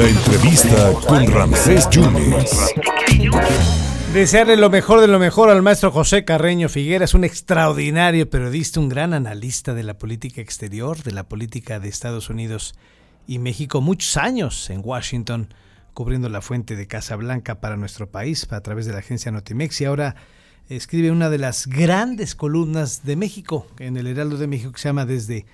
La entrevista con Ramsés Yunes. Desearle lo mejor de lo mejor al maestro José Carreño Figueras, un extraordinario periodista, un gran analista de la política exterior, de la política de Estados Unidos y México. Muchos años en Washington cubriendo la fuente de Casablanca para nuestro país a través de la agencia Notimex y ahora escribe una de las grandes columnas de México en el Heraldo de México que se llama Desde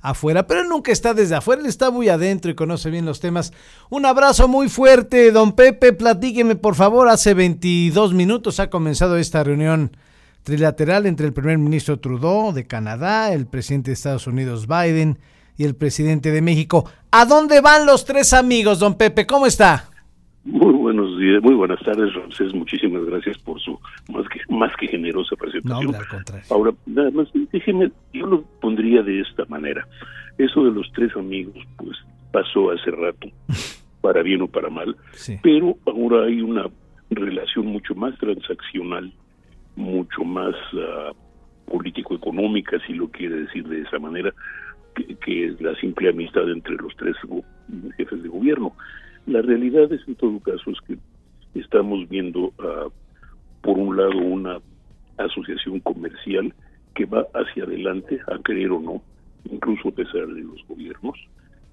afuera, pero nunca está desde afuera, él está muy adentro y conoce bien los temas. Un abrazo muy fuerte, don Pepe, platíqueme por favor, hace 22 minutos ha comenzado esta reunión trilateral entre el primer ministro Trudeau de Canadá, el presidente de Estados Unidos Biden y el presidente de México. ¿A dónde van los tres amigos, don Pepe? ¿Cómo está? Buenos días, muy buenas tardes, Ramsés. Muchísimas gracias por su más que, más que generosa presentación. No, al contrario. Ahora, nada más, déjeme, yo lo pondría de esta manera. Eso de los tres amigos, pues pasó hace rato, para bien o para mal, Sí. pero ahora hay una relación mucho más transaccional, mucho más ah, político-económica, si lo quiere decir de esa manera, que, que es la simple amistad entre los tres go- jefes de gobierno. La realidad es, en todo caso, es que estamos viendo, ah, por un lado, una asociación comercial que va hacia adelante, a querer o no, incluso a pesar de los gobiernos,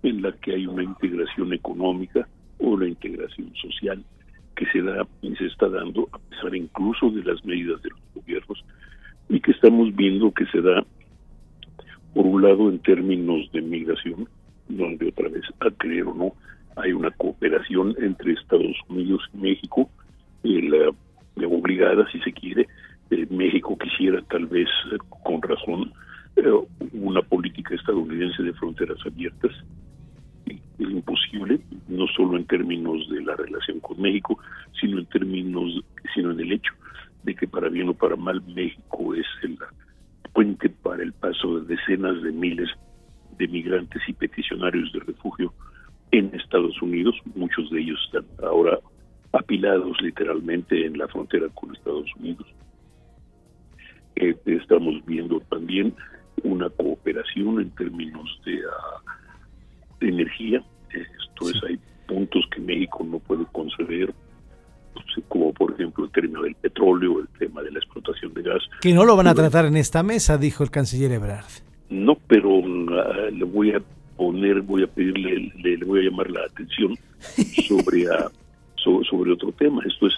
en la que hay una integración económica o una integración social que se da y se está dando a pesar incluso de las medidas de los gobiernos y que estamos viendo que se da por un lado en términos de migración, donde otra vez, a creer o no, hay una cooperación entre Estados Unidos y México, eh, la, la obligada, si se quiere, eh, México quisiera tal vez, eh, con razón, eh, una política estadounidense de fronteras abiertas. Es imposible, no solo en términos de la relación con México, sino en términos, sino en el hecho de que para bien o para mal México es el puente para el paso de decenas de miles de migrantes y peticionarios de refugio en Estados Unidos. Muchos de ellos están ahora apilados literalmente en la frontera con Estados Unidos. Eh, estamos viendo también una cooperación en términos de, ah, de energía. Esto es, hay puntos que México no puede conceder, pues, como por ejemplo el término del petróleo, el tema de la explotación de gas. Que no lo van a tratar en esta mesa, dijo el canciller Ebrard. No, pero ah, le voy a poner, voy a pedirle, le, le voy a llamar la atención sobre, so- sobre otro tema. Esto es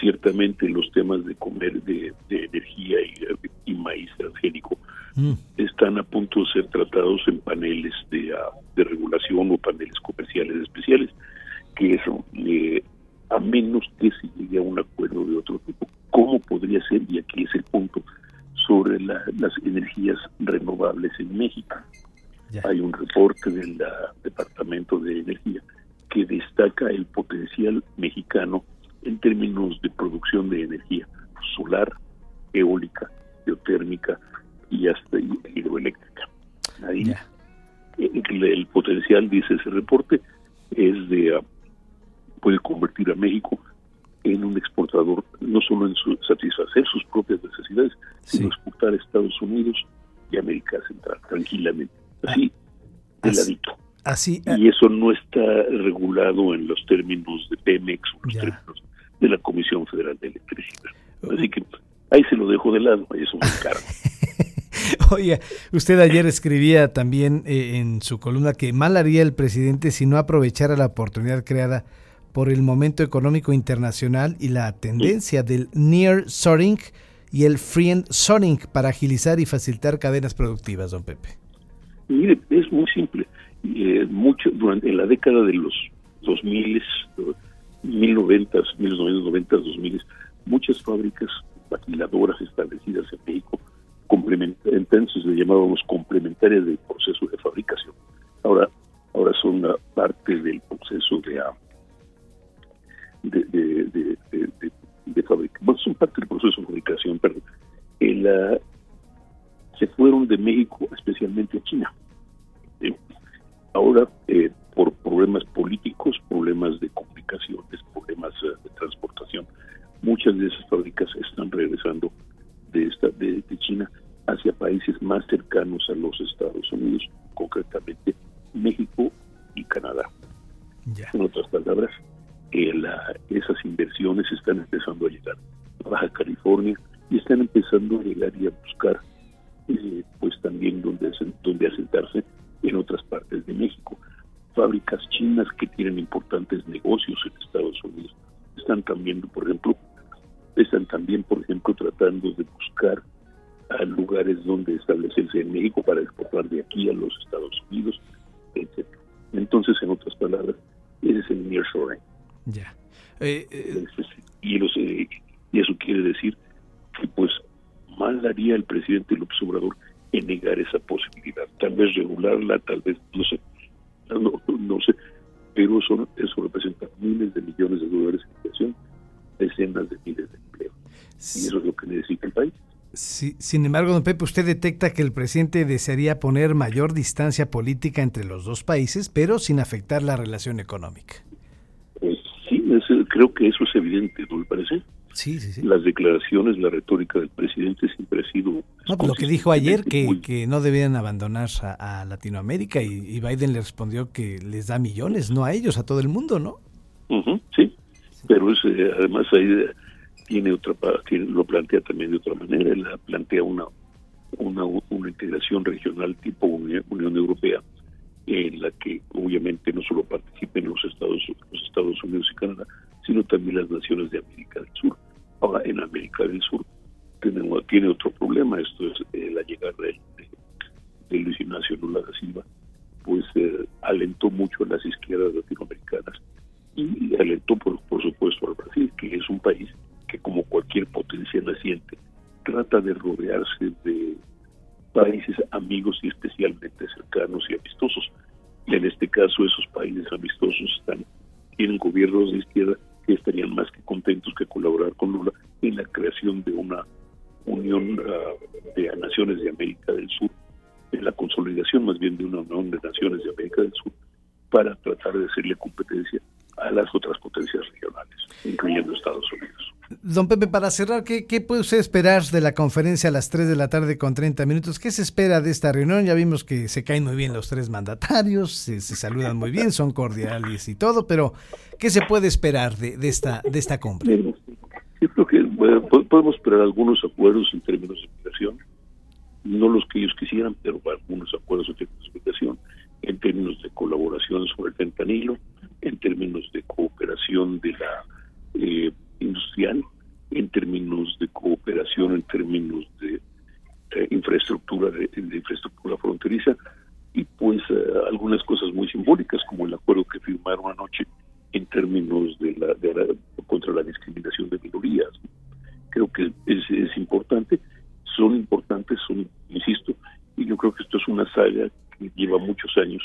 ciertamente los temas de comer, de, de energía y, y maíz transgénico Mm, están a punto de ser tratados en paneles de, de regulación o paneles comerciales especiales, que eso, eh, a menos que se llegue a un acuerdo de otro tipo, ¿cómo podría ser? Y aquí es el punto, sobre la- las energías renovables en México. Ya. Hay un reporte del ah, Departamento de Energía que destaca el potencial mexicano en términos de producción de energía solar, eólica, geotérmica y hasta hi- hidroeléctrica. Ahí Ya. el, el potencial, dice ese reporte, es de ah, puede convertir a México en un exportador, no solo en su- satisfacer sus propias necesidades, sino exportar a Estados Unidos y América Central tranquilamente, así, de Así- ladito. Así, Y eso no está regulado en los términos de Pemex o los Ya. términos de la Comisión Federal de Electricidad. Así que ahí se lo dejo de lado, eso es caro. Oye, usted ayer escribía también eh, en su columna que mal haría el presidente si no aprovechara la oportunidad creada por el momento económico internacional y la tendencia del near-shoring y el friend-shoring para agilizar y facilitar cadenas productivas, don Pepe. Mire, es muy simple. Eh, mucho durante en la década de los 2000, 1090, 1990, 2000, muchas fábricas maquiladoras establecidas en México, entonces le llamábamos complementarias del proceso de fabricación. Ahora, ahora son parte del proceso de ah, de- de de México especialmente a China. Eh, ahora, eh, por problemas políticos, problemas de comunicaciones, problemas eh, de transportación, muchas de esas fábricas están regresando de, esta, de, de China hacia países más cercanos a los Estados Unidos, concretamente México y Canadá. En otras palabras, que esas inversiones están empezando a llegar a Baja California y están empezando a llegar y a buscar eh, pues también donde, donde asentarse en otras partes de México. Fábricas chinas que tienen importantes negocios en Estados Unidos están también, por ejemplo, están también, por ejemplo, tratando de buscar a lugares donde establecerse en México para exportar de aquí a los Estados Unidos, etc. Entonces, en otras palabras, ese es el nearshoring. Ya. Eh, eh, y, eh, y eso quiere decir que, pues, mal haría el presidente López Obrador en negar esa posibilidad. Tal vez regularla, tal vez, no sé, no, no sé, pero eso, eso representa miles de millones de dólares en inversión, decenas de miles de empleos. Y eso es lo que necesita el país. Sí, sin embargo, don Pepe, usted detecta que el presidente desearía poner mayor distancia política entre los dos países, pero sin afectar la relación económica. Pues sí, creo que eso es evidente, ¿no le parece? Sí, sí, sí. Las declaraciones, la retórica del presidente siempre ha sido... No, pues lo que dijo ayer, que, que no debían abandonar a, Latinoamérica y, Biden le respondió que les da millones, no a ellos, a todo el mundo, ¿no? sí, pero es, eh, además ahí tiene otra tiene, lo plantea también de otra manera, él plantea una, una, una integración regional tipo Unión, Europea en la que obviamente no solo participen los Estados, los Estados Unidos y Canadá, sino también las naciones de América del Sur. Ahora, en América del Sur tiene, tiene otro problema, esto es eh, la llegada de, de, Luis Ignacio Lula da Silva, pues eh, alentó mucho a las izquierdas latinoamericanas y alentó, por, por supuesto, al Brasil, que es un país que, como cualquier potencia naciente, trata de rodearse de países amigos y especialmente cercanos y amistosos. Y en este caso, esos países amistosos están tienen gobiernos de izquierda creación de una unión ah, de naciones de América del Sur, en la consolidación más bien de una unión de naciones de América del Sur, para tratar de hacerle competencia a las otras potencias regionales, incluyendo Estados Unidos. Don Pepe, para cerrar, ¿qué, puede usted esperar de la conferencia a las 3 de la tarde con 30 minutos? ¿Qué se espera de esta reunión? Ya vimos que se caen muy bien los tres mandatarios, se, saludan muy bien, son cordiales y todo, pero ¿qué se puede esperar de, esta, de esta cumbre? Podemos esperar algunos acuerdos en términos de migración, no los que ellos quisieran, pero algunos acuerdos en términos de migración, en términos de colaboración sobre el fentanilo, en términos de cooperación de la eh, industrial, en términos de cooperación, en términos de eh, infraestructura, de, infraestructura fronteriza, y pues eh, algunas cosas muy simbólicas, como el acuerdo que firmaron anoche en términos de la, contra la discriminación de minorías. Creo que es, es importante, son importantes, son, insisto, y yo creo que esto es una saga que lleva muchos años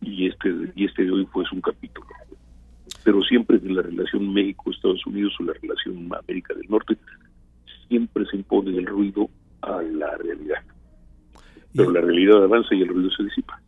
y este y este de hoy fue un capítulo pero siempre en la relación México-Estados Unidos o la relación América del Norte, siempre se impone el ruido a la realidad. Pero la realidad avanza y el ruido se disipa.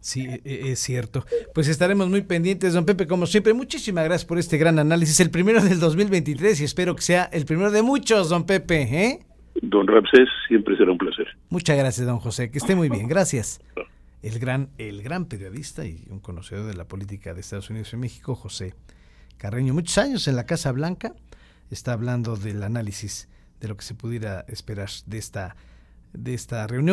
Sí, e, e, es cierto. Pues estaremos muy pendientes, don Pepe, como siempre. Muchísimas gracias por este gran análisis. El primero del 2023 y espero que sea el primero de muchos, don Pepe. ¿eh? Don Ramsés, siempre será un placer. Muchas gracias, don José. Que esté muy bien. Gracias el gran, el gran periodista y un conocedor de la política de Estados Unidos y México, José Carreño. Muchos años en la Casa Blanca, está hablando del análisis de lo que se pudiera esperar de esta, de esta reunión.